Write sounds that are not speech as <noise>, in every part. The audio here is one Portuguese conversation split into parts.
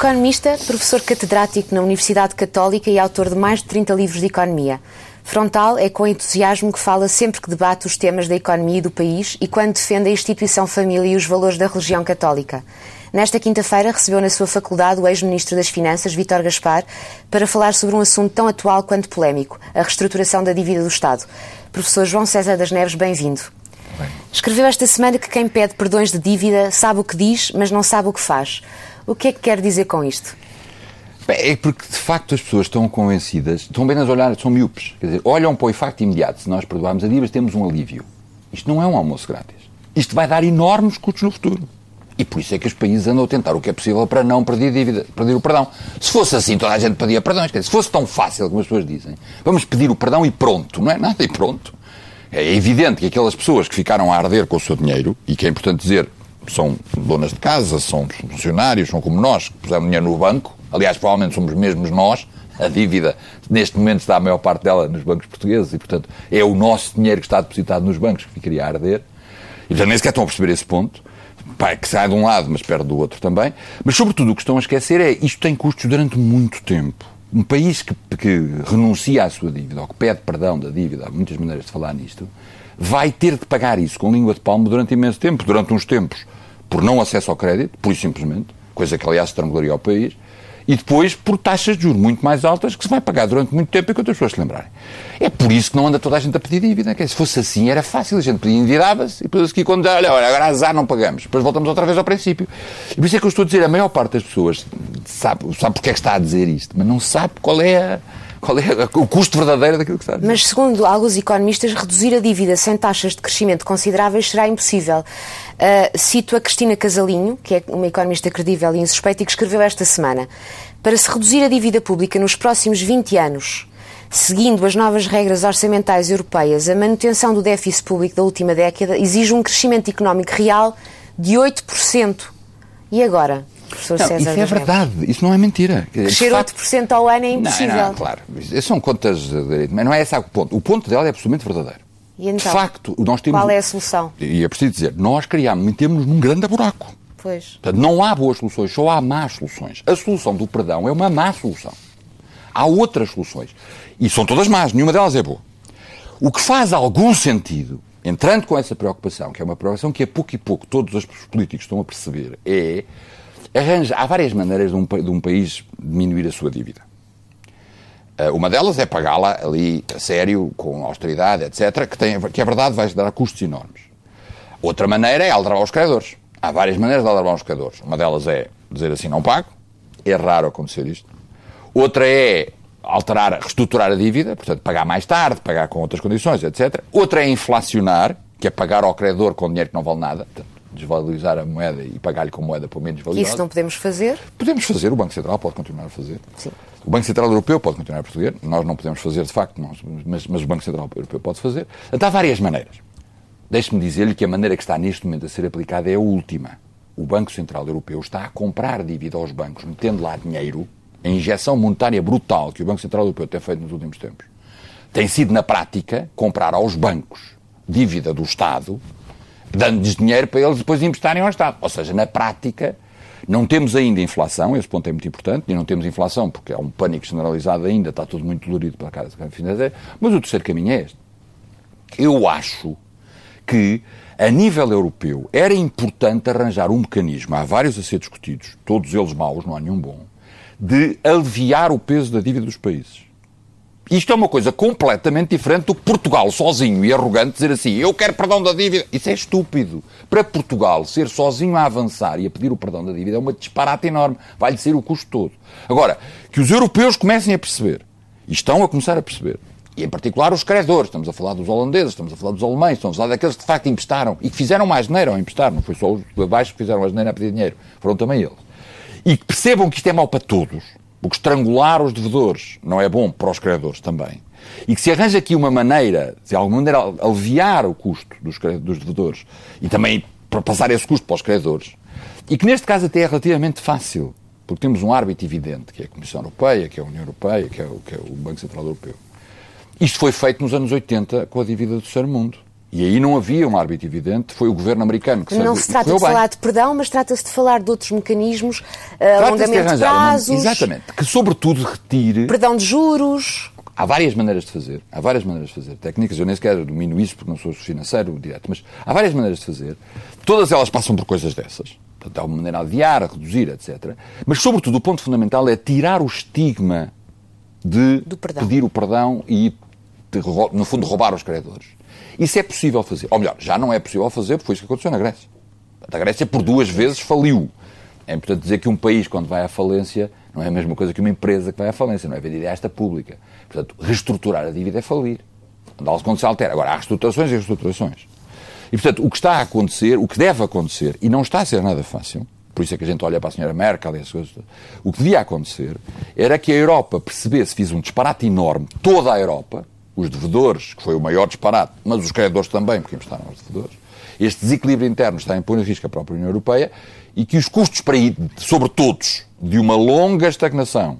Economista, professor catedrático na Universidade Católica e autor de mais de 30 livros de economia. Frontal é com entusiasmo que fala sempre que debate os temas da economia e do país e quando defende a instituição família e os valores da religião católica. Nesta quinta-feira recebeu na sua faculdade o ex-ministro das Finanças, Vítor Gaspar, para falar sobre um assunto tão atual quanto polémico, a reestruturação da dívida do Estado. Professor João César das Neves, bem-vindo. Bem. Escreveu esta semana que quem pede perdões de dívida sabe o que diz, mas não sabe o que faz. O que é que quer dizer com isto? É porque, de facto, as pessoas estão convencidas, estão apenas a olhar, são miúpes. Quer dizer, olham para o efeito imediato. Se nós perdoarmos a dívida, temos um alívio. Isto não é um almoço grátis. Isto vai dar enormes custos no futuro. E por isso é que os países andam a tentar o que é possível para não perder dívida, perder o perdão. Se fosse assim, toda a gente pedia. Quer dizer, se fosse tão fácil como as pessoas dizem, vamos pedir o perdão e pronto. Não é nada e pronto. É evidente que aquelas pessoas que ficaram a arder com o seu dinheiro, e que é importante dizer, são donas de casa, são funcionários, são como nós, que pusemos dinheiro no banco, aliás, provavelmente somos mesmos nós, a dívida, neste momento, está a maior parte dela nos bancos portugueses, e, portanto, é o nosso dinheiro que está depositado nos bancos que ficaria a arder. E, portanto, nem sequer estão a perceber esse ponto. Pá, que sai de um lado, mas perde do outro também. Mas, sobretudo, o que estão a esquecer é isto tem custos durante muito tempo. Um país que, que renuncia à sua dívida, ou que pede perdão da dívida, há muitas maneiras de falar nisto, vai ter de pagar isso com língua de palmo durante imenso tempo, durante uns tempos, por não acesso ao crédito, por isso simplesmente, coisa que, aliás, estrangularia ao país, e depois por taxas de juros muito mais altas que se vai pagar durante muito tempo enquanto as pessoas se lembrarem. É por isso que não anda toda a gente a pedir dívida. Se fosse assim era fácil, a gente pedia endividava-se e depois aqui quando olha, olha, agora azar não pagamos. Depois voltamos outra vez ao princípio. E por isso é que eu estou a dizer, a maior parte das pessoas sabe, sabe porque é que está a dizer isto, mas não sabe qual é a qual é o custo verdadeiro daquilo que está. Mas, segundo alguns economistas, reduzir a dívida sem taxas de crescimento consideráveis será impossível. Uh, cito a Cristina Casalinho, que é uma economista credível e insuspeita, e que escreveu esta semana. Para se reduzir a dívida pública nos próximos 20 anos, seguindo as novas regras orçamentais europeias, a manutenção do déficit público da última década exige um crescimento económico real de 8%. E agora? Professor não, César isso é verdade, isso não é mentira. Crescer facto... 8% ao ano é impossível. Não, não, claro, são contas de direito, mas não é esse o ponto. O ponto dela é absolutamente verdadeiro. E então, de facto, nós temos... qual é a solução? E é preciso dizer, nós criámos, metemos-nos num grande buraco. Pois. Portanto, não há boas soluções, só há más soluções. A solução do perdão é uma má solução. Há outras soluções. E são todas más, nenhuma delas é boa. O que faz algum sentido, entrando com essa preocupação, que é uma preocupação que a pouco e pouco todos os políticos estão a perceber, é arranja, há várias maneiras de um, de um país diminuir a sua dívida. Uh, uma delas é pagá-la ali a sério, com austeridade, etc., que, tem, que é verdade vai dar custos enormes. Outra maneira é aldrabar os credores. Há várias maneiras de aldrabar os credores. Uma delas é dizer assim, não pago. É raro acontecer isto. Outra é alterar, reestruturar a dívida, portanto, pagar mais tarde, pagar com outras condições, etc. Outra é inflacionar, que é pagar ao credor com dinheiro que não vale nada. Desvalorizar a moeda e pagar-lhe com moeda por menos valiosa. Isso não podemos fazer? Podemos fazer, o Banco Central pode continuar a fazer. Sim. O Banco Central Europeu pode continuar a fazer, nós não podemos fazer de facto, mas, mas o Banco Central Europeu pode fazer. Então, há várias maneiras. Deixe-me dizer-lhe que a maneira que está neste momento a ser aplicada é a última. O Banco Central Europeu está a comprar dívida aos bancos, metendo lá dinheiro, a injeção monetária brutal que o Banco Central Europeu tem feito nos últimos tempos, tem sido, na prática, comprar aos bancos dívida do Estado dando-lhes dinheiro para eles depois emprestarem ao Estado. Ou seja, na prática, não temos ainda inflação, esse ponto é muito importante, e não temos inflação porque há um pânico generalizado ainda, está tudo muito dolorido pela casa financeira, mas o terceiro caminho é este. Eu acho que, a nível europeu, era importante arranjar um mecanismo, há vários a ser discutidos, todos eles maus, não há nenhum bom, de aliviar o peso da dívida dos países. Isto é uma coisa completamente diferente do Portugal sozinho e arrogante dizer assim, eu quero perdão da dívida. Isso é estúpido. Para Portugal, ser sozinho a avançar e a pedir o perdão da dívida é uma disparate enorme. Vai-lhe ser o custo todo. Agora, que os europeus comecem a perceber, e estão a começar a perceber, e em particular os credores, estamos a falar dos holandeses, estamos a falar dos alemães, estamos a falar daqueles que de facto emprestaram e que fizeram mais dinheiro ao emprestar, não foi só os de baixo que fizeram mais dinheiro a pedir dinheiro, foram também eles. E que percebam que isto é mau para todos, porque estrangular os devedores não é bom para os credores também. E que se arranja aqui uma maneira, de alguma maneira, aliviar o custo dos, dos devedores e também para passar esse custo para os credores. E que neste caso até é relativamente fácil, porque temos um árbitro evidente, que é a Comissão Europeia, que é a União Europeia, que é o, que é o Banco Central Europeu. Isto foi feito nos anos 80 com a dívida do terceiro mundo. E aí não havia um árbitro evidente, foi o governo americano que Não se trata de bem. falar de perdão, mas trata-se de falar de outros mecanismos, uh, alongamento de prazos. Uma, exatamente, que sobretudo retire. Perdão de juros. Há várias maneiras de fazer, há várias maneiras de fazer. Técnicas, eu nem sequer domino isso porque não sou financeiro direto, mas há várias maneiras de fazer. Todas elas passam por coisas dessas. Portanto, há uma maneira a adiar, a reduzir, etc. Mas, sobretudo, o ponto fundamental é tirar o estigma de pedir o perdão e, de, no fundo, roubar os credores. Isso é possível fazer. Ou melhor, já não é possível fazer, porque foi isso que aconteceu na Grécia. A Grécia, por duas vezes, faliu. É importante dizer que um país, quando vai à falência, não é a mesma coisa que uma empresa que vai à falência, não é vender esta pública. Portanto, reestruturar a dívida é falir. Quando se altera. Agora, há reestruturações e reestruturações. E, portanto, o que está a acontecer, o que deve acontecer, e não está a ser nada fácil, por isso é que a gente olha para a senhora Merkel e as coisas, o que devia acontecer era que a Europa percebesse, fiz um disparate enorme, toda a Europa, os devedores, que foi o maior disparate, mas os credores também, porque emprestaram aos devedores, este desequilíbrio interno está a impor em risco a própria União Europeia e que os custos para ir, sobre todos, de uma longa estagnação,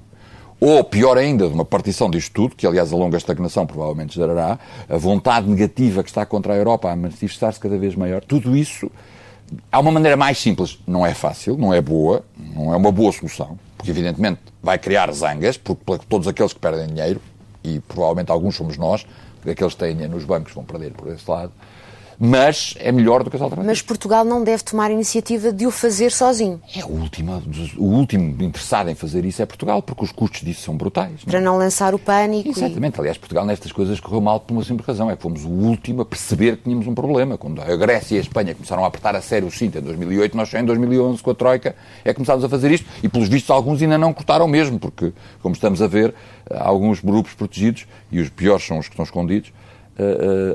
ou pior ainda, de uma partição disto tudo, que aliás a longa estagnação provavelmente gerará, a vontade negativa que está contra a Europa a manifestar-se cada vez maior, tudo isso há uma maneira mais simples, não é fácil, não é boa, não é uma boa solução, porque evidentemente vai criar zangas por, por todos aqueles que perdem dinheiro, e provavelmente alguns somos nós, aqueles que têm nos bancos vão perder por esse lado mas é melhor do que as alternativas. Mas Portugal não deve tomar a iniciativa de o fazer sozinho. É o último, o último interessado em fazer isso é Portugal, porque os custos disso são brutais. Não? É? Para não lançar o pânico. Exatamente. E... Aliás, Portugal nestas coisas correu mal por uma simples razão. É que fomos o último a perceber que tínhamos um problema. Quando a Grécia e a Espanha começaram a apertar a sério o cinto em 2008, nós só em 2011, com a Troika, é que começámos a fazer isto. E, pelos vistos, alguns ainda não cortaram mesmo, porque, como estamos a ver, há alguns grupos protegidos, e os piores são os que estão escondidos,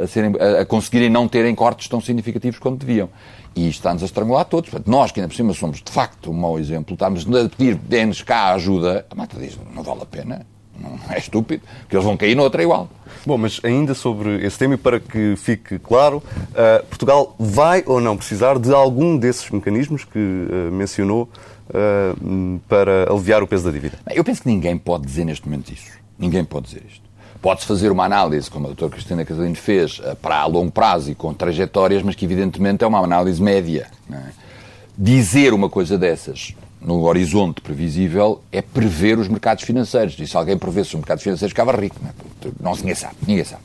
a, serem, a, conseguirem não terem cortes tão significativos quanto deviam. E isto está-nos a estrangular todos. Portanto, nós, que ainda por cima somos de facto um mau exemplo, estamos a pedir, dê-nos cá ajuda, a mata diz, não vale a pena, não é estúpido, que eles vão cair noutra igual. Bom, mas ainda sobre esse tema, e para que fique claro, uh, Portugal vai ou não precisar de algum desses mecanismos que uh, mencionou uh, para aliviar o peso da dívida? Eu penso que ninguém pode dizer neste momento isso. Ninguém pode dizer isto. Pode-se fazer uma análise, como a doutora Cristina Casalino fez, eh, para a longo prazo e com trajetórias, mas que evidentemente é uma análise média. É? Dizer uma coisa dessas no horizonte previsível é prever os mercados financeiros. E se alguém prevesse os mercados financeiros, ficava rico. Não, é? não ninguém sabe. Ninguém sabe.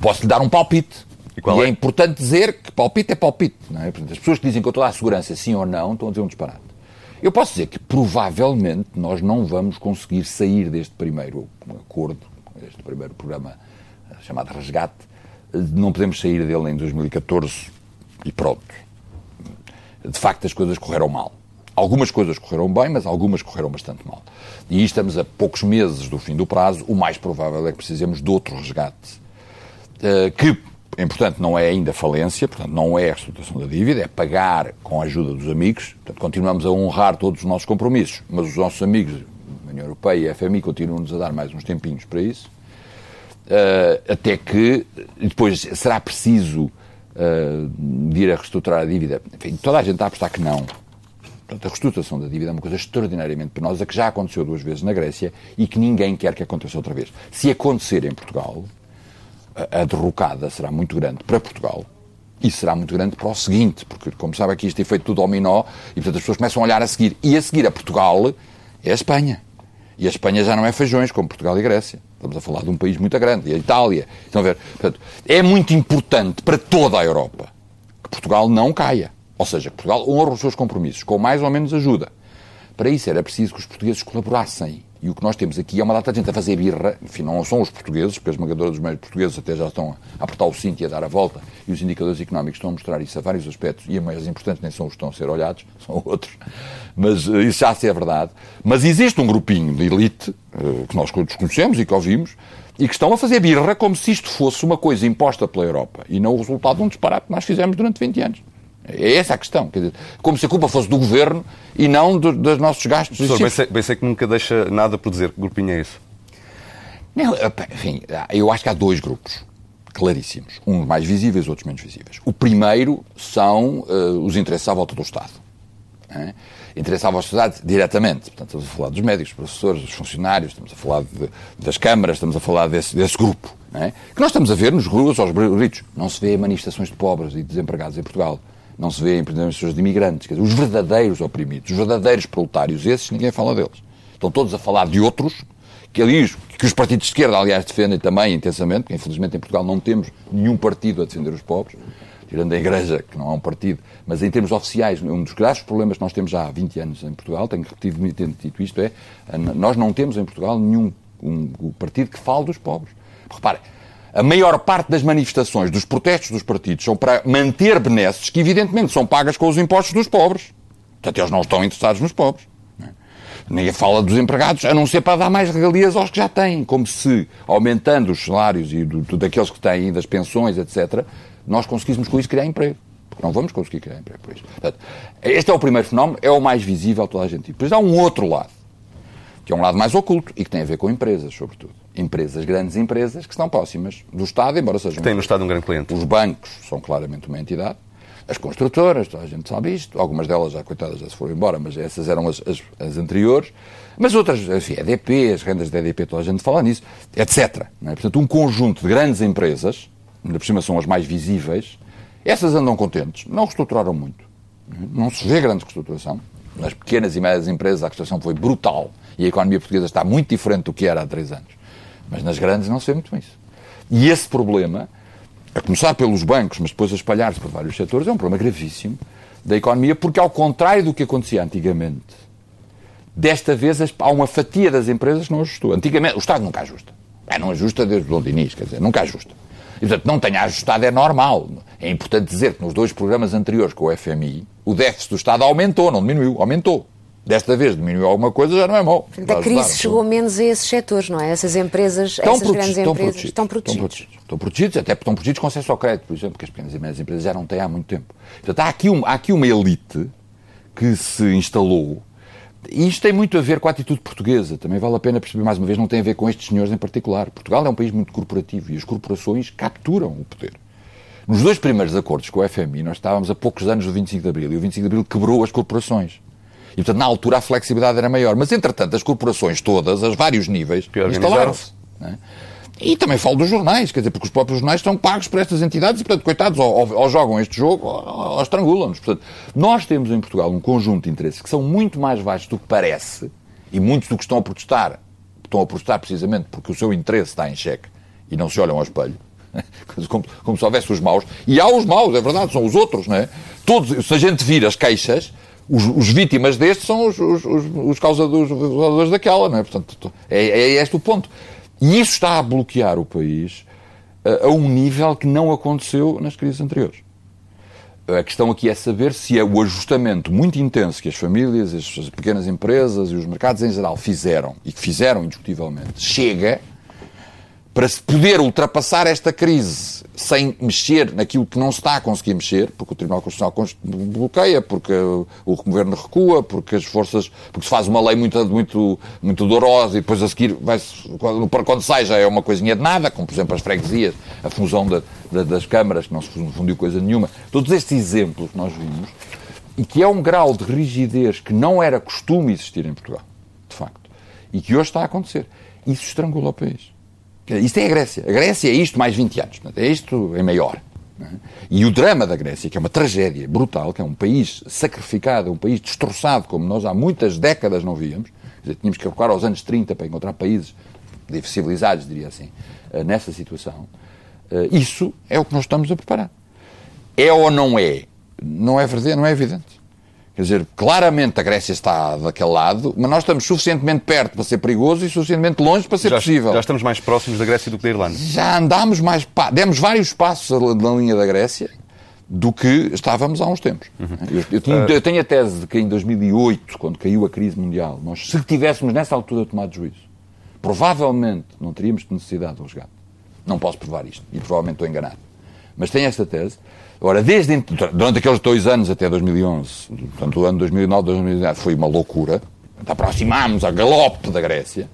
Posso-lhe dar um palpite. E, e é, é, importante dizer que palpite é palpite. É? As pessoas que dizem com toda a segurança sim ou não estão a dizer um disparate. Eu posso dizer que provavelmente nós não vamos conseguir sair deste primeiro acordo este primeiro programa eh, chamado Resgate, eh, não podemos sair dele em 2014 e pronto. De facto, as coisas correram mal. Algumas coisas correram bem, mas algumas correram bastante mal. E estamos a poucos meses do fim do prazo. O mais provável é que precisemos de outro resgate, eh, que, portanto, não é ainda falência, portanto, não é a reestruturação da dívida, é pagar com a ajuda dos amigos. Portanto, continuamos a honrar todos os nossos compromissos, mas os nossos amigos União Europeia e a FMI continuam-nos a dar mais uns tempinhos para isso, uh, até que depois será preciso uh, ir a reestruturar a dívida. Enfim, toda a gente está a apostar que não. Portanto, a reestruturação da dívida é uma coisa extraordinariamente penosa que já aconteceu duas vezes na Grécia e que ninguém quer que aconteça outra vez. Se acontecer em Portugal, a, derrocada será muito grande para Portugal, e será muito grande para o seguinte, porque, como sabe, aqui isto é feito tudo dominó e, portanto, as pessoas começam a olhar a seguir. E a seguir a Portugal é a Espanha. E a Espanha já não é feijões, como Portugal e Grécia. Estamos a falar de um país muito grande, e a Itália. Estão a ver? Portanto, é muito importante para toda a Europa que Portugal não caia. Ou seja, que Portugal honre os seus compromissos, com mais ou menos ajuda. Para isso era preciso que os portugueses colaborassem. E o que nós temos aqui é uma data de gente a fazer birra, enfim, não são os portugueses, porque a esmagadora dos meios portugueses até já estão a apertar o cinto e a dar a volta, e os indicadores económicos estão a mostrar isso a vários aspectos, e a mais importante nem são os que estão a ser olhados, <laughs> são outros, mas uh, isso já se é verdade. Mas existe um grupinho de elite, uh, que nós conhecemos e que ouvimos, e que estão a fazer birra como se isto fosse uma coisa imposta pela Europa, e não o resultado de um disparate que nós fizemos durante 20 anos. É essa a questão. Quer dizer, como se a culpa fosse do governo e não do, dos nossos gastos. Professor, bem sei, bem sei que nunca deixa nada por dizer. Que grupinho é esse? Não, enfim, eu acho que há dois grupos claríssimos. Uns mais visíveis, outros menos visíveis. O primeiro são uh, os interesses à volta do Estado. É? Interesses à Estado diretamente. Portanto, estamos a falar dos médicos, dos professores, dos funcionários, estamos a falar de, das câmaras, estamos a falar desse, desse grupo é? que nós estamos a ver nos ruas, aos gritos. Não se vê manifestações de pobres e desempregados em Portugal. Não se vê manifestações de imigrantes. Dizer, os verdadeiros oprimidos, os verdadeiros proletários, esses ninguém fala deles. Estão todos a falar de outros, que ali que os partidos de esquerda, aliás, defendem também intensamente, porque infelizmente em Portugal não temos nenhum partido a defender os pobres, tirando a Igreja, que não é um partido, mas em termos oficiais, um dos graves problemas que nós temos já há 20 anos em Portugal, tenho repetido muito dito isto, é nós não temos em Portugal nenhum um, um partido que fale dos pobres. Reparem, a maior parte das manifestações, dos protestos dos partidos, são para manter benesses que, evidentemente, são pagas com os impostos dos pobres. Portanto, eles não estão interessados nos pobres. Nem fala dos empregados, a não ser para dar mais regalias aos que já têm, como se, aumentando os salários e do, do, daqueles que têm, das pensões, etc., nós conseguíssemos com isso criar emprego. Porque não vamos conseguir criar emprego por isso. Portanto, este é o primeiro fenómeno, é o mais visível a toda a gente. Depois há um outro lado, que é um lado mais oculto e que tem a ver com empresas, sobretudo. Empresas, grandes empresas, que estão próximas do Estado, embora sejam. Tem no Estado um grande cliente. Os bancos são claramente uma entidade. As construtoras, toda a gente sabe isto. Algumas delas, já coitadas, já se foram embora, mas essas eram as, as, as anteriores. Mas outras, enfim, EDP, as rendas da EDP, toda a gente fala nisso, etc. É? Portanto, um conjunto de grandes empresas, ainda por cima são as mais visíveis, essas andam contentes, não reestruturaram muito. Não se vê grande reestruturação. Nas pequenas e médias empresas a reestruturação foi brutal e a economia portuguesa está muito diferente do que era há três anos. Mas nas grandes não se vê muito isso. E esse problema, a começar pelos bancos, mas depois a espalhar-se por vários setores, é um problema gravíssimo da economia, porque ao contrário do que acontecia antigamente, desta vez há uma fatia das empresas que não ajustou. Antigamente, o Estado nunca ajusta. É, não ajusta desde o Dom Dinis, quer dizer, nunca ajusta. E, portanto, não tenha ajustado é normal. É importante dizer que nos dois programas anteriores com o FMI, o déficit do Estado aumentou, não diminuiu, aumentou. Desta vez diminuiu alguma coisa, já não é mau. A crise chegou menos a esses setores, não é? Essas empresas, estão essas grandes estão empresas protegidos, estão protegidos. Estão protegidos. Estão protegidos, até porque estão protegidos com acesso ao crédito, por exemplo, porque as pequenas e médias empresas já não têm há muito tempo. Portanto, há aqui, um, há aqui uma elite que se instalou e isto tem muito a ver com a atitude portuguesa. Também vale a pena perceber, mais uma vez, não tem a ver com estes senhores em particular. Portugal é um país muito corporativo e as corporações capturam o poder. Nos dois primeiros acordos com o FMI, nós estávamos a poucos anos do 25 de Abril e o 25 de Abril quebrou as corporações. E, portanto, na altura a flexibilidade era maior. Mas, entretanto, as corporações todas, a vários níveis, instalaram-se. É? E também falo dos jornais, quer dizer, porque os próprios jornais estão pagos por estas entidades e, portanto, coitados, ou, ou, jogam este jogo ou, ou estrangulam-nos. Portanto, nós temos em Portugal um conjunto de interesses que são muito mais vastos do que parece e muitos do que estão a protestar estão a protestar precisamente porque o seu interesse está em xeque e não se olham ao espelho. <laughs> Como, como se houvesse os maus. E há os maus, é verdade, são os outros, não é? Todos, se a gente vir as queixas, os, os vítimas destes são os, os, os, causadores, os causadores daquela, não é? Portanto, é, é este o ponto. E isso está a bloquear o país a, a um nível que não aconteceu nas crises anteriores. A questão aqui é saber se é o ajustamento muito intenso que as famílias, as pequenas empresas e os mercados em geral fizeram, e que fizeram indiscutivelmente, chega para se poder ultrapassar esta crise sem mexer naquilo que não se está a conseguir mexer, porque o Tribunal Constitucional bloqueia, porque o Governo recua, porque as forças, porque se faz uma lei muito, muito, muito dorosa e depois a seguir vai quando, quando sai já é uma coisinha de nada, como por exemplo as freguesias, a fusão da, da, das câmaras, que não se fundiu coisa nenhuma. Todos estes exemplos que nós vimos, e que é um grau de rigidez que não era costume existir em Portugal, de facto, e que hoje está a acontecer. Isso estrangula o país. Isto é a Grécia. A Grécia é isto mais 20 anos. É isto em maior. É? E o drama da Grécia, que é uma tragédia brutal, que é um país sacrificado, um país destroçado, como nós há muitas décadas não víamos, dizer, tínhamos que recuar aos anos 30 para encontrar países civilizados, diria assim, eh, nessa situação. Eh, isso é o que nós estamos a preparar. É ou não é? Não é verdade, não é evidente. Quer dizer, claramente a Grécia está daquele lado, mas nós estamos suficientemente perto para ser perigoso e suficientemente longe para ser já, possível. Já estamos mais próximos da Grécia do que da Irlanda. Já andámos mais. Demos vários passos na linha da Grécia do que estávamos há uns tempos. Uhum. Eu, eu, tenho, eu, tenho, a tese de que em 2008, quando caiu a crise mundial, nós, se tivéssemos nessa altura tomado juízo, provavelmente não teríamos necessidade de resgate. Não posso provar isto e provavelmente estou enganado. Mas tenho esta tese Ora, desde durante aqueles dois anos até 2011, portanto, o ano 2009, 2010 foi uma loucura. Aproximámos a galope da Grécia.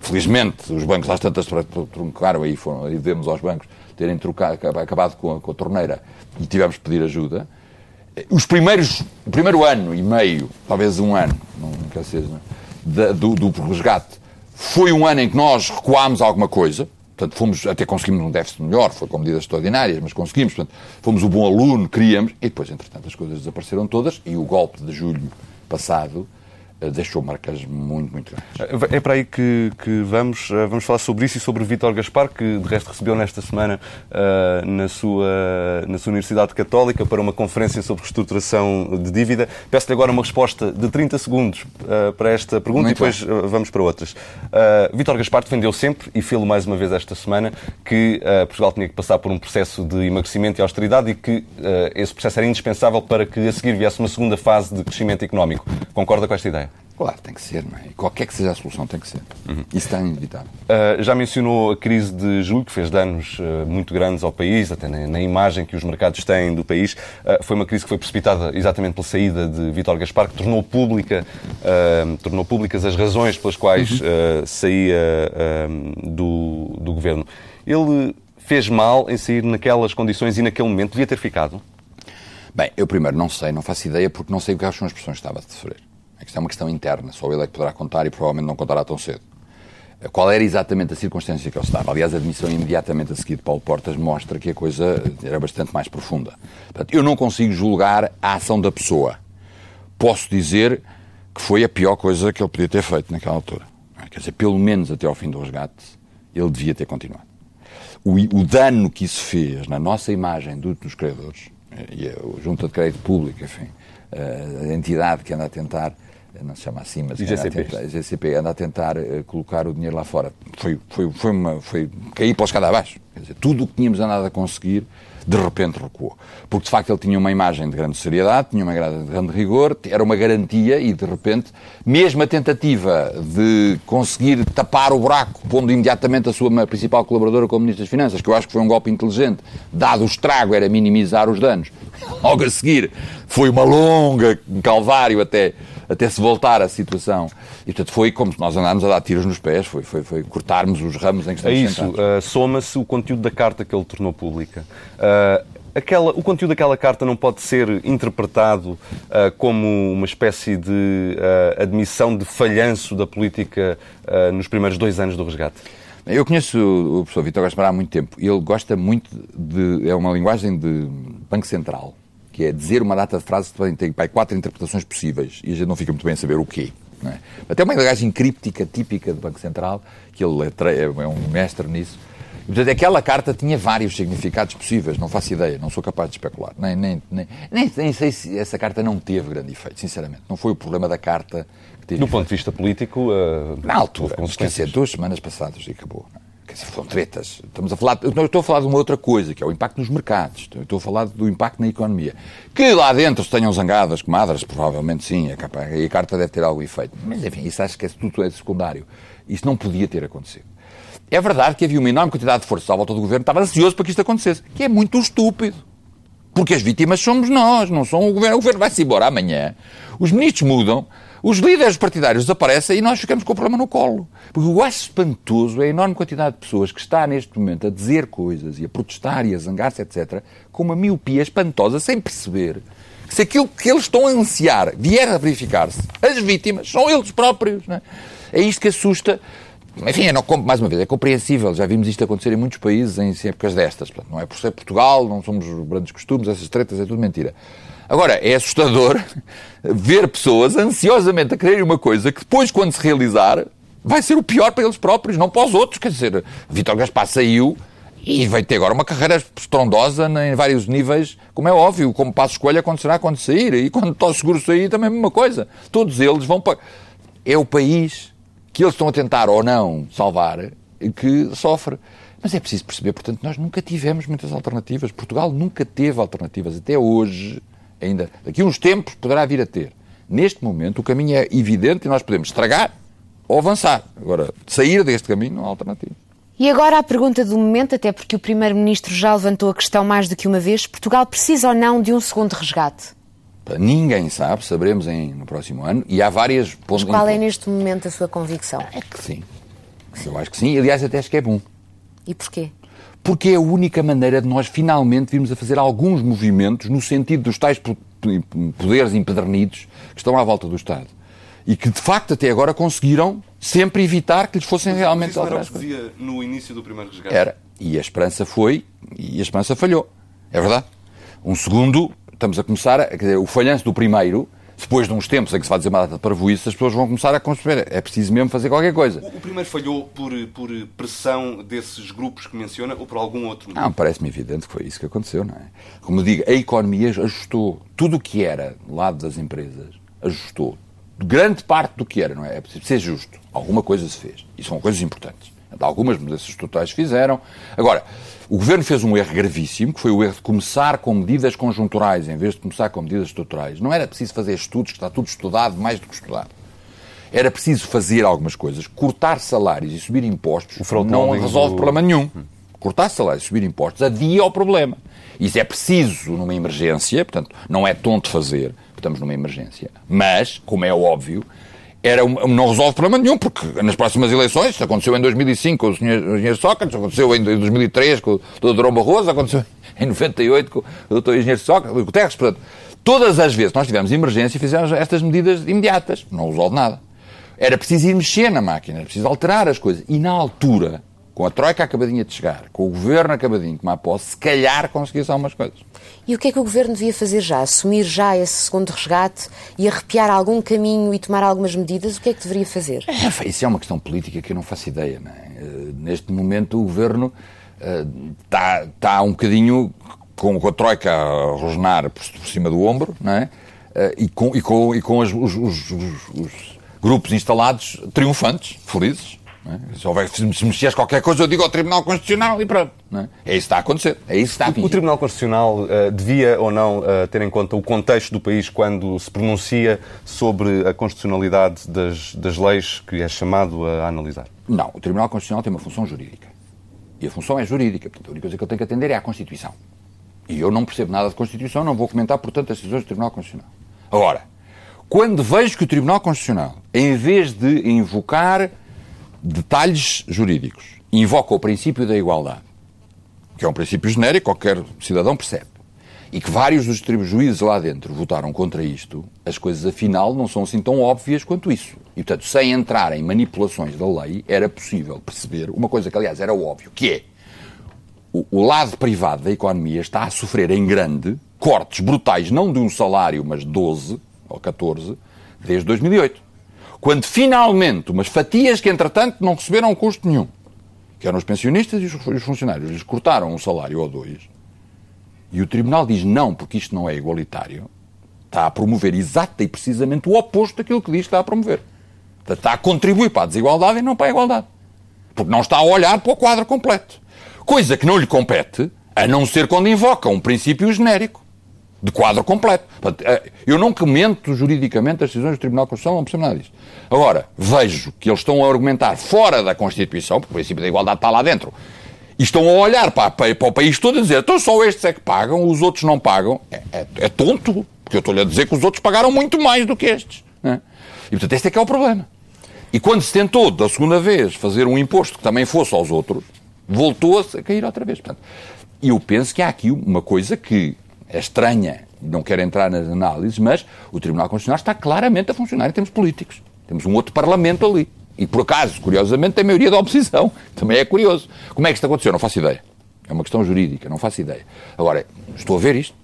Felizmente, os bancos às tantas truncaram aí, foram, aí devemos aos bancos terem trocado, acabado com a, com a torneira e tivemos que pedir ajuda. Os primeiros, o primeiro ano e meio, talvez um ano, não quer dizer, do, do resgate, foi um ano em que nós recuámos alguma coisa, Portanto, fomos, até conseguimos um déficit melhor, foi com medidas extraordinárias, mas conseguimos. Portanto, fomos o bom aluno, queríamos, e depois, entretanto, as coisas desapareceram todas e o golpe de julho passado deixou marcas muito, muito grandes. É para aí que, que, vamos. Eh, vamos falar sobre isso e sobre Vítor Gaspar, que de resto recebeu nesta semana uh, na, sua, na sua Universidade Católica para uma conferência sobre reestruturação de dívida. Peço-lhe agora uma resposta de 30 segundos uh, para esta pergunta muito e depois uh, vamos para outras. Vítor Gaspar defendeu sempre, e fê-lo mais uma vez esta semana, que Portugal tinha que passar por um processo de emagrecimento e austeridade e que esse processo era indispensável para que a seguir viesse uma segunda fase de crescimento económico. Concorda com esta ideia? Claro, tem que ser, não é? Qualquer que seja a solução, tem que ser. Uhum. Isso está inevitável. Uh, já mencionou a crise de julho, que fez danos uh, muito grandes ao país, até na, na, imagem que os mercados têm do país. Uh, foi uma crise que foi precipitada exatamente pela saída de Vítor Gaspar, que tornou, pública, tornou públicas as razões pelas quais uhum. saía do, do governo. Ele fez mal em sair naquelas condições e naquele momento devia ter ficado? Bem, eu primeiro não sei, não faço ideia, porque não sei quais são as pressões que estava a sofrer. Isto é uma questão interna, só ele é que poderá contar e provavelmente não contará tão cedo. Qual era exatamente a circunstância que ele estava? Aliás, a admissão imediatamente a seguir de Paulo Portas mostra que a coisa era bastante mais profunda. Portanto, eu não consigo julgar a ação da pessoa. Posso dizer que foi a pior coisa que ele podia ter feito naquela altura. Quer dizer, pelo menos até ao fim do resgate, ele devia ter continuado. O, o dano que isso fez na nossa imagem dos credores, e a Junta de Crédito Público, enfim, a entidade que anda a tentar não se chama assim, mas IGCP. anda a tentar uh, colocar o dinheiro lá fora. Foi, foi, foi, uma, foi cair para os cada abaixo. Quer dizer, tudo o que tínhamos andado a conseguir, de repente recuou. Porque, de facto, ele tinha uma imagem de grande seriedade, tinha uma grande rigor, era uma garantia e, de repente, mesmo a tentativa de conseguir tapar o buraco, pondo imediatamente a sua principal colaboradora como Ministro das Finanças, que eu acho que foi um golpe inteligente, dado o estrago, era minimizar os danos. <laughs> Logo a seguir, foi uma longa calvário até até se voltar à situação. E, portanto, foi como se nós andámos a dar tiros nos pés, foi, foi, foi cortarmos os ramos em que estamos É isso, uh, soma-se o conteúdo da carta que ele tornou pública. Uh, aquela, o conteúdo daquela carta não pode ser interpretado uh, como uma espécie de uh, admissão de falhanço da política uh, nos primeiros dois anos do resgate? Eu conheço o professor Vitor Gaspar há muito tempo e ele gosta muito de. É uma linguagem de Banco Central que é dizer uma data de frase que tem pai, quatro interpretações possíveis e a gente não fica muito bem a saber o quê. É? Até uma linguagem críptica típica do Banco Central, que ele é, é um mestre nisso. E, portanto, aquela carta tinha vários significados possíveis, não faço ideia, não sou capaz de especular. Nem, nem, nem, nem, nem sei se essa carta não teve grande efeito, sinceramente. Não foi o problema da carta que teve. Do efeito. ponto de vista político, uh, na altura, esqueci, duas semanas passadas e acabou. Não é? Quer dizer, foram tretas. Estamos a falar, eu estou a falar de uma outra coisa, que é o impacto nos mercados. Estou a falar do impacto na economia. Que lá dentro se tenham zangadas comadres, provavelmente sim, a, capa, a carta deve ter algum efeito. Mas, enfim, isso acho que é, tudo é secundário. Isso não podia ter acontecido. É verdade que havia uma enorme quantidade de forças à volta do governo estava ansioso para que isto acontecesse, que é muito estúpido. Porque as vítimas somos nós, não são o governo. O governo vai-se embora amanhã, os ministros mudam, os líderes partidários desaparecem e nós ficamos com o problema no colo. Porque o acho espantoso é a enorme quantidade de pessoas que está neste momento a dizer coisas e a protestar e a zangar-se, etc., com uma miopia espantosa, sem perceber que se aquilo que eles estão a ansiar vier a verificar-se, as vítimas são eles próprios. É? é isto que assusta. Enfim, é não, mais uma vez, é compreensível. Já vimos isto acontecer em muitos países em épocas destas. Portanto, não é por ser Portugal, não somos grandes costumes, essas tretas, é tudo mentira. Agora, é assustador <laughs> ver pessoas ansiosamente a quererem uma coisa que depois, quando se realizar, vai ser o pior para eles próprios, não para os outros. Quer dizer, Vitor Gaspar saiu e vai ter agora uma carreira estrondosa em vários níveis, como é óbvio, como passo escolha acontecerá quando sair. E quando está seguro sair, também é a mesma coisa. Todos eles vão para. É o país que eles estão a tentar ou não salvar que sofre. Mas é preciso perceber, portanto, nós nunca tivemos muitas alternativas. Portugal nunca teve alternativas. Até hoje, ainda daqui a uns tempos, poderá vir a ter. Neste momento, o caminho é evidente e nós podemos estragar ou avançar. Agora, sair deste caminho não há alternativa. E agora a pergunta do momento, até porque o Primeiro-Ministro já levantou a questão mais do que uma vez: Portugal precisa ou não de um segundo resgate? Ninguém sabe, saberemos em, no próximo ano, e há várias pontos. Mas qual é neste momento a sua convicção? É que sim. sim. Eu acho que sim, aliás, até acho que é bom. E porquê? Porque é a única maneira de nós finalmente virmos a fazer alguns movimentos no sentido dos tais poderes empedernidos que estão à volta do Estado e que de facto até agora conseguiram sempre evitar que lhes fossem realmente Isso era o alteradas. que via no início do primeiro resgate. Era. E a esperança foi, e a esperança falhou. É verdade. Um segundo, estamos a começar, a, quer dizer, o falhanço do primeiro, depois de uns tempos em que se vai dizer uma data para as pessoas vão começar a conceber. É preciso mesmo fazer qualquer coisa. O, o primeiro falhou por, por pressão desses grupos que menciona ou por algum outro motivo? Não, parece-me evidente que foi isso que aconteceu, não é? Como digo, a economia ajustou. Tudo o que era do lado das empresas ajustou. Grande parte do que era, não é? É preciso ser justo. Alguma coisa se fez. E são coisas importantes. Algumas mudanças totais fizeram. Agora, o governo fez um erro gravíssimo, que foi o erro de começar com medidas conjunturais em vez de começar com medidas estruturais. Não era preciso fazer estudos, que está tudo estudado, mais do que estudado. Era preciso fazer algumas coisas. Cortar salários e subir impostos não resolve do... problema nenhum. Cortar salários e subir impostos adia o problema. Isso é preciso numa emergência, portanto, não é tonto fazer, estamos numa emergência. Mas, como é óbvio, era um, não resolve problema nenhum, porque nas próximas eleições, aconteceu em 2005 com o Sr. Sócrates, aconteceu em 2003 com o Dr. Durão Barroso, aconteceu <laughs> em 98 com o Dr. Engenheiro Sócrates, com o Guterres, portanto, todas as vezes nós tivemos emergência, fizemos estas medidas imediatas, não resolve nada. Era preciso ir mexer na máquina, era preciso alterar as coisas. E na altura, com a Troika acabadinha de chegar, com o Governo acabadinho de tomar posse, se calhar conseguia-se algumas coisas. E o que é que o Governo devia fazer já? Assumir já esse segundo resgate e arrepiar algum caminho e tomar algumas medidas? O que é que deveria fazer? É, isso é uma questão política que eu não faço ideia. Não é? Neste momento o Governo está, está um bocadinho com, a Troika a rosnar por, por, cima do ombro, não é? E com, e com, e com os, os, os, os grupos instalados triunfantes, felizes. É? Se, houver, se mexeres qualquer coisa, eu digo ao Tribunal Constitucional e pronto. É? é? isso que está a acontecer. É isso que está a O, o Tribunal Constitucional uh, devia ou não uh, ter em conta o contexto do país quando se pronuncia sobre a constitucionalidade das, das leis que é chamado a analisar? Não. O Tribunal Constitucional tem uma função jurídica. E a função é jurídica. Portanto, a única coisa que ele tem que atender é à Constituição. E eu não percebo nada de Constituição, não vou comentar, portanto, as decisões do Tribunal Constitucional. Agora, quando vejo que o Tribunal Constitucional, em vez de invocar detalhes jurídicos, invoca o princípio da igualdade, que é um princípio genérico, qualquer cidadão percebe, e que vários dos juízes lá dentro votaram contra isto, as coisas afinal não são assim tão óbvias quanto isso. E portanto, sem entrar em manipulações da lei, era possível perceber uma coisa que, aliás, era óbvio, que é o, o lado privado da economia está a sofrer em grande cortes brutais, não de um salário, mas 12 ou 14, desde 2008 quando finalmente umas fatias que, entretanto, não receberam custo nenhum, que eram os pensionistas e os funcionários, lhes cortaram um salário ou dois, e o Tribunal diz não, porque isto não é igualitário, está a promover exata e precisamente o oposto daquilo que diz que está a promover. Está a contribuir para a desigualdade e não para a igualdade. Porque não está a olhar para o quadro completo. Coisa que não lhe compete, a não ser quando invoca um princípio genérico de quadro completo. Eh, eu não comento juridicamente as decisões do Tribunal Constitucional, não percebo nada disso. Agora, vejo que eles estão a argumentar fora da Constituição, porque o princípio da igualdade está lá dentro, e estão a olhar para, para, o país todo e dizer então só estes é que pagam, os outros não pagam. É, é, é tonto, porque eu estou-lhe a dizer que os outros pagaram muito mais do que estes. Né? E portanto, este é que é o problema. E quando se tentou, da segunda vez, fazer um imposto que também fosse aos outros, voltou a cair outra vez. Portanto, eu penso que há aqui uma coisa que é estranha, não quero entrar nas análises, mas o Tribunal Constitucional está claramente a funcionar em termos políticos. Temos um outro Parlamento ali. E por acaso, curiosamente, tem maioria da oposição. Também é curioso. Como é que isto aconteceu? Não faço ideia. É uma questão jurídica, não faço ideia. Agora, estou a ver isto.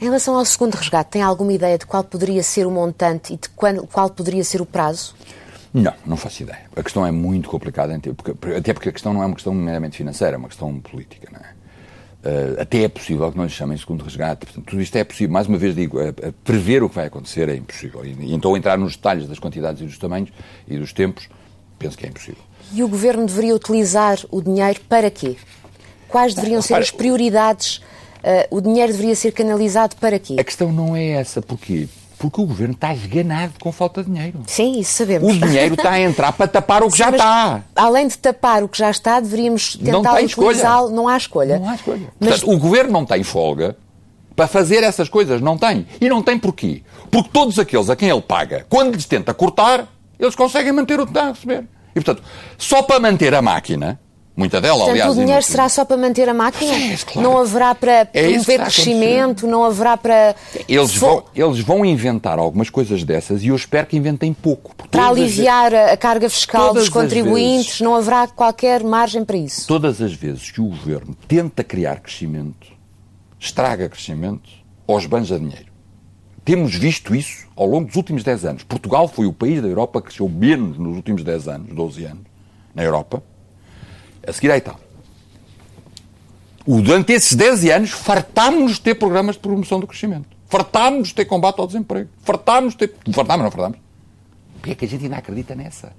Em relação ao segundo resgate, tem alguma ideia de qual poderia ser o montante e de qual, qual poderia ser o prazo? Não, não faço ideia. A questão é muito complicada, até porque a questão não é uma questão meramente financeira, é uma questão política. Não é? Uh, até é possível que não lhe chamem segundo resgate. Portanto, tudo isto é possível. Mais uma vez digo, uh, uh, prever o que vai acontecer é impossível. E, então entrar nos detalhes das quantidades e dos tamanhos e dos tempos, penso que é impossível. E o Governo deveria utilizar o dinheiro para quê? Quais deveriam ser as prioridades? o dinheiro deveria ser canalizado para quê? A questão não é essa. Porquê? Porque o governo está esganado com falta de dinheiro. Sim, isso sabemos. O dinheiro está a entrar para tapar o que Sim, já está. Além de tapar o que já está, deveríamos tentar utilizá-lo. Não há escolha. Não há escolha. Mas... Portanto, o governo não tem folga para fazer essas coisas. Não tem. E não tem porquê. Porque todos aqueles a quem ele paga, quando lhes tenta cortar, eles conseguem manter o que está a receber. E, portanto, só para manter a máquina, Muita dela, Portanto, aliás. o dinheiro será só para manter a máquina? É, claro. Não haverá para É promover acontecer. crescimento? Não haverá para... Eles fo- vão, eles vão inventar algumas coisas dessas e eu espero que inventem pouco. Para as aliviar a carga fiscal dos contribuintes, vezes. não haverá qualquer margem para isso. todas as vezes que o governo tenta criar crescimento, estraga crescimento ou esbanja dinheiro. Temos visto isso ao longo dos últimos 10 anos. Portugal foi o país da Europa que cresceu menos nos últimos 10 anos, 12 anos, na Europa. A seguir à Itália. Durante esses 10 anos, fartámos-nos de ter programas de promoção do crescimento. Fartámos-nos de ter combate ao desemprego. Fartámos-nos de ter... Fartámos, não fartámos? Porquê é que a gente ainda acredita nessa?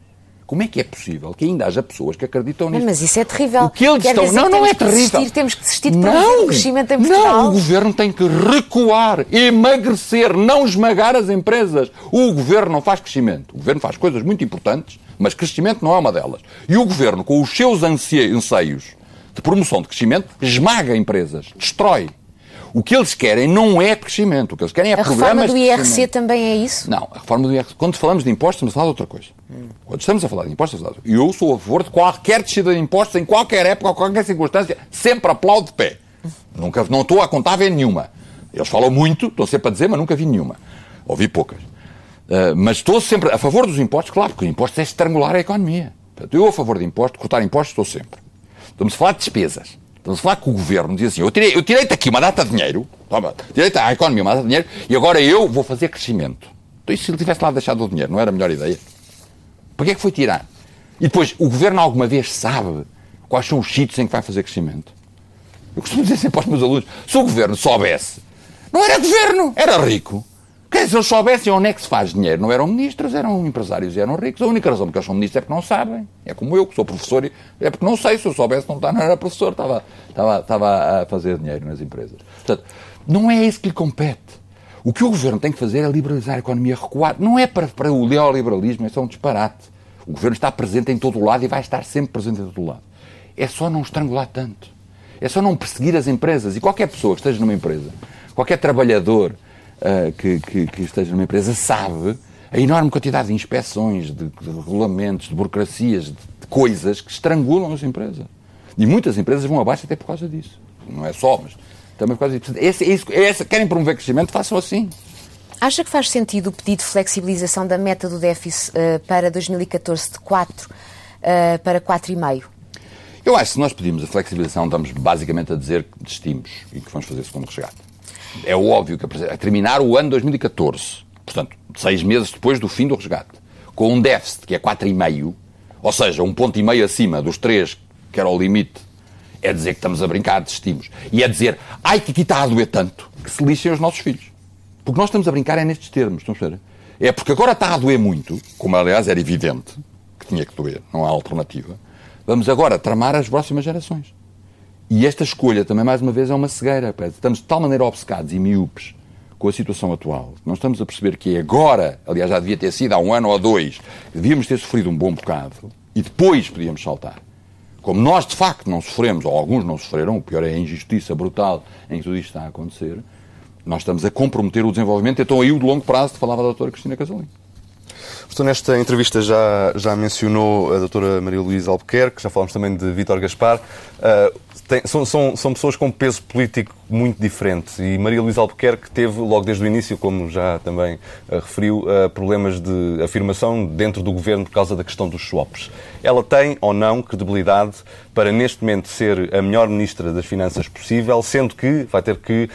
Como é que é possível que ainda haja pessoas que acreditam nisso? Mas isso é terrível. O que eles Quer estão... dizer Não, não é terrível. desistir, temos que desistir de não, o crescimento em Portugal. Não, o governo tem que recuar, emagrecer, não esmagar as empresas. O governo não faz crescimento. O governo faz coisas muito importantes, mas crescimento não é uma delas. E o governo, com os seus anseios de promoção de crescimento, esmaga empresas, destrói. O que eles querem não é crescimento. O que eles querem é A reforma programas do de IRC crescimento. também é isso? Não, a reforma do IRC. Quando falamos de impostos, estamos a falar de outra coisa. Quando estamos a falar de impostos, estamos a falar de... Eu sou a favor de qualquer descida de impostos, em qualquer época, em qualquer circunstância, sempre aplaudo de pé. Nunca, não estou a contar ver nenhuma. Eles falam muito, estou sempre a dizer, mas nunca vi nenhuma. Ouvi poucas. Uh, mas estou sempre a favor dos impostos, claro, porque o imposto é estrangular a economia. Portanto, eu a favor de impostos, cortar impostos, estou sempre. Estamos a falar de despesas. Estamos a falar que o governo diz assim: eu tirei- eu tirei-te aqui uma data de dinheiro, toma, tirei-te à economia uma data de dinheiro, e agora eu vou fazer crescimento. Então, e se ele tivesse lá deixado o dinheiro, não era a melhor ideia? Para que é que foi tirar? E depois, o governo alguma vez sabe quais são os sítios em que vai fazer crescimento? Eu costumo dizer sempre aos meus alunos: se o governo soubesse, não era governo, era rico. Quer dizer, se eles soubessem onde é que se faz dinheiro, não eram ministros, eram empresários e eram ricos. A única razão porque eles são ministros é porque não sabem. É como eu, que sou professor, é porque não sei. Se eu soubesse, não, tá- não era professor, estava, estava, estava a fazer dinheiro nas empresas. Portanto, não é isso que lhe compete. O que o governo tem que fazer é liberalizar a economia, recuar. Não é para, para o neoliberalismo, isso é um disparate. O governo está presente em todo o lado e vai estar sempre presente em todo o lado. É só não estrangular tanto. É só não perseguir as empresas. E qualquer pessoa que esteja numa empresa, qualquer trabalhador ah, que, que- que esteja numa empresa, sabe a enorme quantidade de inspeções, de, de regulamentos, de burocracias, de, de coisas que estrangulam as empresas. E muitas empresas vão abaixo até por causa disso. Não é só, mas também por causa disso. Esse, esse, esse- querem promover crescimento, façam assim. Acha que faz sentido o pedido de flexibilização da meta do déficit eh, para 2014 de 4 eh, para 4,5? Eu acho que se nós pedimos a flexibilização, estamos basicamente a dizer que desistimos e que vamos fazer segundo resgate. É óbvio que a terminar o ano 2014, portanto, seis meses depois do fim do resgate, com um déficit que é 4,5, ou seja, um ponto e meio acima dos três, que era o limite, é dizer que estamos a brincar, desistimos. E é dizer, ai que aqui está a doer tanto, que se lixem os nossos filhos. Porque nós estamos a brincar é nestes termos, estão a perceber? É porque agora está a doer muito, como aliás era evidente que tinha que doer, não há alternativa. Vamos agora tramar as próximas gerações. E esta escolha também, mais uma vez, é uma cegueira. Estamos de tal maneira obcecados e miúpes com a situação atual. Não estamos a perceber que é agora, aliás, já devia ter sido há um ano ou dois, devíamos ter sofrido um bom bocado e depois podíamos saltar. Como nós, de facto, não sofremos, ou alguns não sofreram, o pior é a injustiça brutal em que tudo isto está a acontecer, nós estamos a comprometer o desenvolvimento. Então, aí o de longo prazo, falava a doutora Cristina Casalinho. Portanto, nesta entrevista já, já mencionou a doutora Maria Luísa Albuquerque, já falamos também de Vítor Gaspar. Uh, tem- são, são, são pessoas com peso político muito diferente e Maria Luísa Albuquerque teve, logo desde o início, como já também uh, referiu, uh, problemas de afirmação dentro do governo por causa da questão dos swaps. Ela tem ou não credibilidade para, neste momento, ser a melhor ministra das Finanças possível, sendo que vai ter que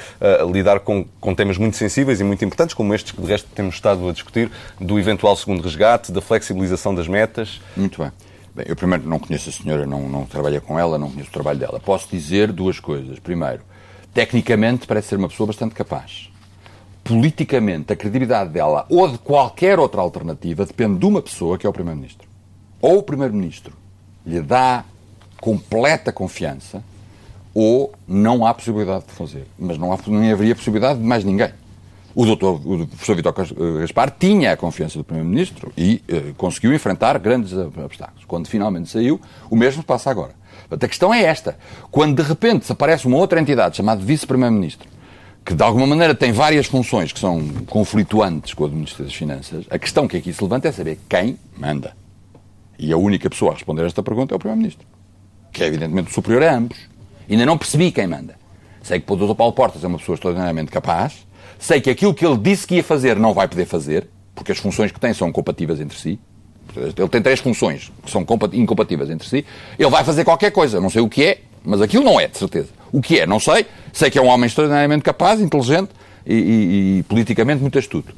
lidar com, com temas muito sensíveis e muito importantes, como estes que, de resto, temos estado a discutir, do eventual segundo resgate, da flexibilização das metas. Muito bem. Bem, eu primeiro não conheço a senhora, não, não trabalho com ela, não conheço o trabalho dela. Posso dizer duas coisas. Primeiro, tecnicamente parece ser uma pessoa bastante capaz. Politicamente, a credibilidade dela ou de qualquer outra alternativa depende de uma pessoa, que é o Primeiro-Ministro. Ou o Primeiro-Ministro lhe dá completa confiança, ou não há possibilidade de fazer. Mas não há, nem haveria possibilidade de mais ninguém. O doutor, o professor Vitor Gaspar tinha a confiança do Primeiro-Ministro e eh, conseguiu enfrentar grandes ob- obstáculos. Quando finalmente saiu, o mesmo passa agora. A questão é esta. Quando de repente aparece uma outra entidade chamada Vice-Primeiro-Ministro, que de alguma maneira tem várias funções que são conflituantes com a do Ministro das Finanças, a questão que aqui se levanta é saber quem manda. E a única pessoa a responder a esta pergunta é o Primeiro-Ministro. que é evidentemente superior a ambos. Ainda não percebi quem manda. Sei que o Dr. Paulo Portas é uma pessoa extraordinariamente capaz. Sei que aquilo que ele disse que ia fazer não vai poder fazer, porque as funções que tem são compatíveis entre si. Ele tem três funções que são incompatíveis entre si. Ele vai fazer qualquer coisa, não sei o que é, mas aquilo não é, de certeza. O que é, não sei. Sei que é um homem extraordinariamente capaz, inteligente e, e, e politicamente muito astuto.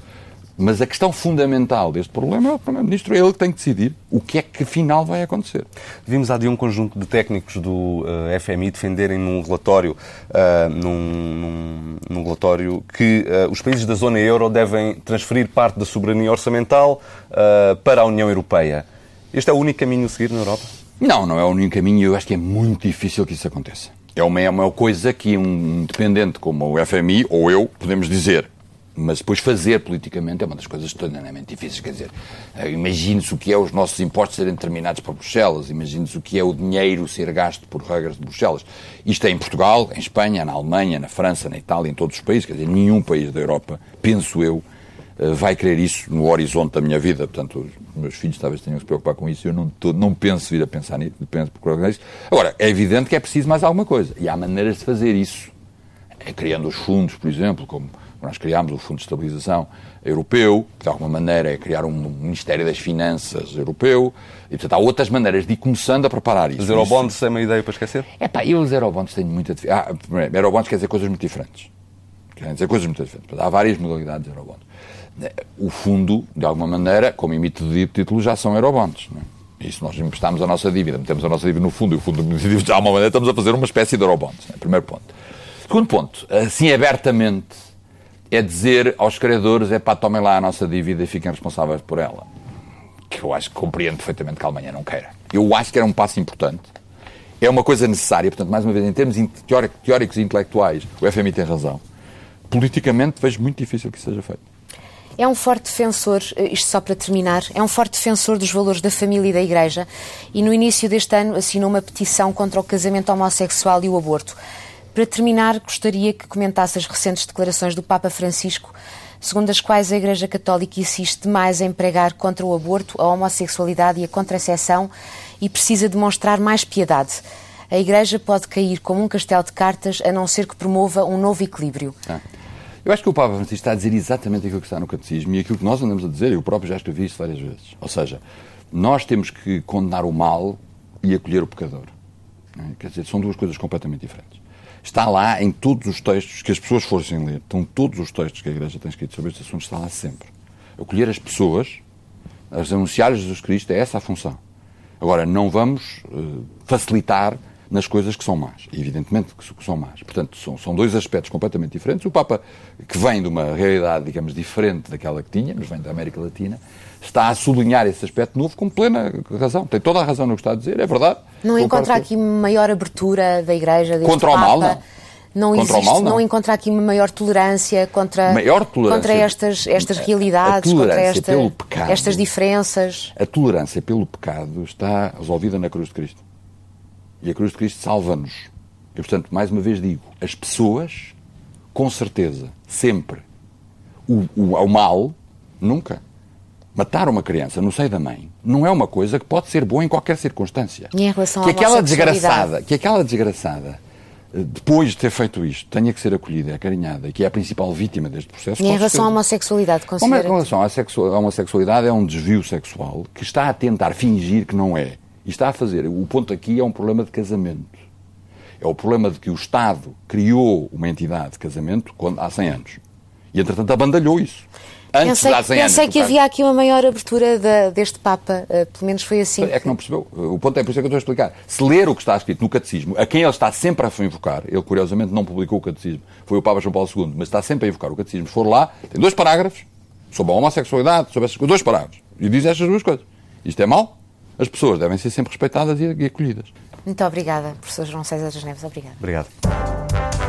Mas a questão fundamental deste problema é o Primeiro-Ministro, é ele que tem que decidir o que é que afinal vai acontecer. Vimos há de um conjunto de técnicos do uh, eh, FMI defenderem num relatório, uh, num, num, relatório que uh, os países da zona euro devem transferir parte da soberania orçamental para a União Europeia. Este é o único caminho a seguir na Europa? Não, não é o único caminho. Eu acho que é muito difícil que isso aconteça. É uma, é uma coisa que um independente como o FMI ou eu podemos dizer mas depois fazer politicamente é uma das coisas extraordinariamente difíceis. Quer dizer, eh, imagine-se o que é os nossos impostos serem determinados por Bruxelas, imagine-se o que é o dinheiro ser gasto por regras de Bruxelas. Isto é em Portugal, em Espanha, na Alemanha, na França, na Itália, em todos os países. Quer dizer, nenhum país da Europa, penso eu, eh, vai querer isso no horizonte da minha vida. Portanto, os meus filhos talvez tenham que se preocupar com isso. Eu não, tô, não penso vir a pensar nisso, penso procurar nisso. Agora, é evidente que é preciso mais alguma coisa. E há maneiras de fazer isso. É criando os fundos, por exemplo, como nós criámos o Fundo de Estabilização Europeu, que de alguma maneira é criar um Ministério das Finanças Europeu, e portanto há outras maneiras de ir começando a preparar isso. Os Eurobonds isso... é uma ideia para esquecer? É pá, eu os Eurobonds tenho muita ah, Eurobonds quer dizer coisas muito diferentes. Quer dizer coisas muito diferentes. Há várias modalidades de Eurobonds. O fundo, de alguma maneira, como emite de título, já são Eurobonds. Não é? Isso nós emprestamos a nossa dívida, metemos a nossa dívida no fundo e o fundo <laughs> de alguma maneira, estamos a fazer uma espécie de Eurobonds. É? Primeiro ponto. Segundo ponto, assim abertamente é dizer aos credores, é pá, tomem lá a nossa dívida e fiquem responsáveis por ela. Que eu acho que compreendo perfeitamente que a Alemanha não queira. Eu acho que era um passo importante. É uma coisa necessária, portanto, mais uma vez, em termos teóricos e intelectuais, o FMI tem razão. Politicamente, vejo muito difícil que isso seja feito. É um forte defensor, eh, isto só para terminar, é um forte defensor dos valores da família e da Igreja e no início deste ano assinou uma petição contra o casamento homossexual e o aborto. Para terminar, gostaria que comentasse as recentes declarações do Papa Francisco, segundo as quais a Igreja Católica insiste mais em pregar contra o aborto, a homossexualidade e a contracepção e precisa demonstrar mais piedade. A Igreja pode cair como um castelo de cartas, a não ser que promova um novo equilíbrio. Ah. Eu acho que o Papa Francisco está a dizer exatamente aquilo que está no Catecismo e aquilo que nós andamos a dizer, eu próprio já escrevi isso várias vezes. Ou seja, nós temos que condenar o mal e acolher o pecador. É? Quer dizer, são duas coisas completamente diferentes. Está lá em todos os textos que as pessoas fossem ler. Estão todos os textos que a Igreja tem escrito sobre estes assuntos, está lá sempre. Acolher as pessoas, as anunciar Jesus Cristo, é essa a função. Agora, não vamos uh, facilitar nas coisas que são más. Evidentemente que são más. Portanto, são, são dois aspectos completamente diferentes. O Papa, que vem de uma realidade, digamos, diferente daquela que tínhamos, vem da América Latina, está a sublinhar esse aspecto novo com plena razão. Tem toda a razão no que está a dizer, é verdade. Não encontra aqui maior abertura da Igreja Contra Papa. o mal, não. Não, contra existe, mal, não. não encontra aqui uma maior tolerância contra, maior tolerância, contra estas, estas realidades, contra esta, pecado, estas diferenças. A tolerância pelo pecado está resolvida na cruz de Cristo. E a cruz de Cristo salva-nos. E, portanto, mais uma vez digo, as pessoas, com certeza, sempre, o, o, o mal, nunca matar uma criança no seio da mãe não é uma coisa que pode ser boa em qualquer circunstância. E em relação que aquela desgraçada, que aquela desgraçada eh, depois de ter feito isto, tenha que ser acolhida, acarinhada e que é a principal vítima deste processo. E em relação à homossexualidade, considera? Em relação à homossexualidade, é um desvio sexual que está a tentar fingir que não é. E está a fazer. O ponto aqui é um problema de casamento. É o problema de que o Estado criou uma entidade de casamento há 100 anos. E, entretanto, abandalhou isso. Antes pensei, de 100 pensei que havia aqui uma maior abertura de, deste Papa, uh, pelo menos foi assim. É que não percebeu. O ponto é por isso é que eu estou a explicar. Se ler o que está escrito no Catecismo, a quem ele está sempre a invocar, ele curiosamente não publicou o Catecismo, foi o Papa João Paulo II, mas está sempre a invocar o Catecismo. Se for lá, tem dois parágrafos sobre a homossexualidade, sobre essas coisas, dois parágrafos. E diz estas duas coisas. Isto é mau? As pessoas devem ser sempre respeitadas e acolhidas. Muito obrigada, professor João César das Neves. Obrigado. Obrigado.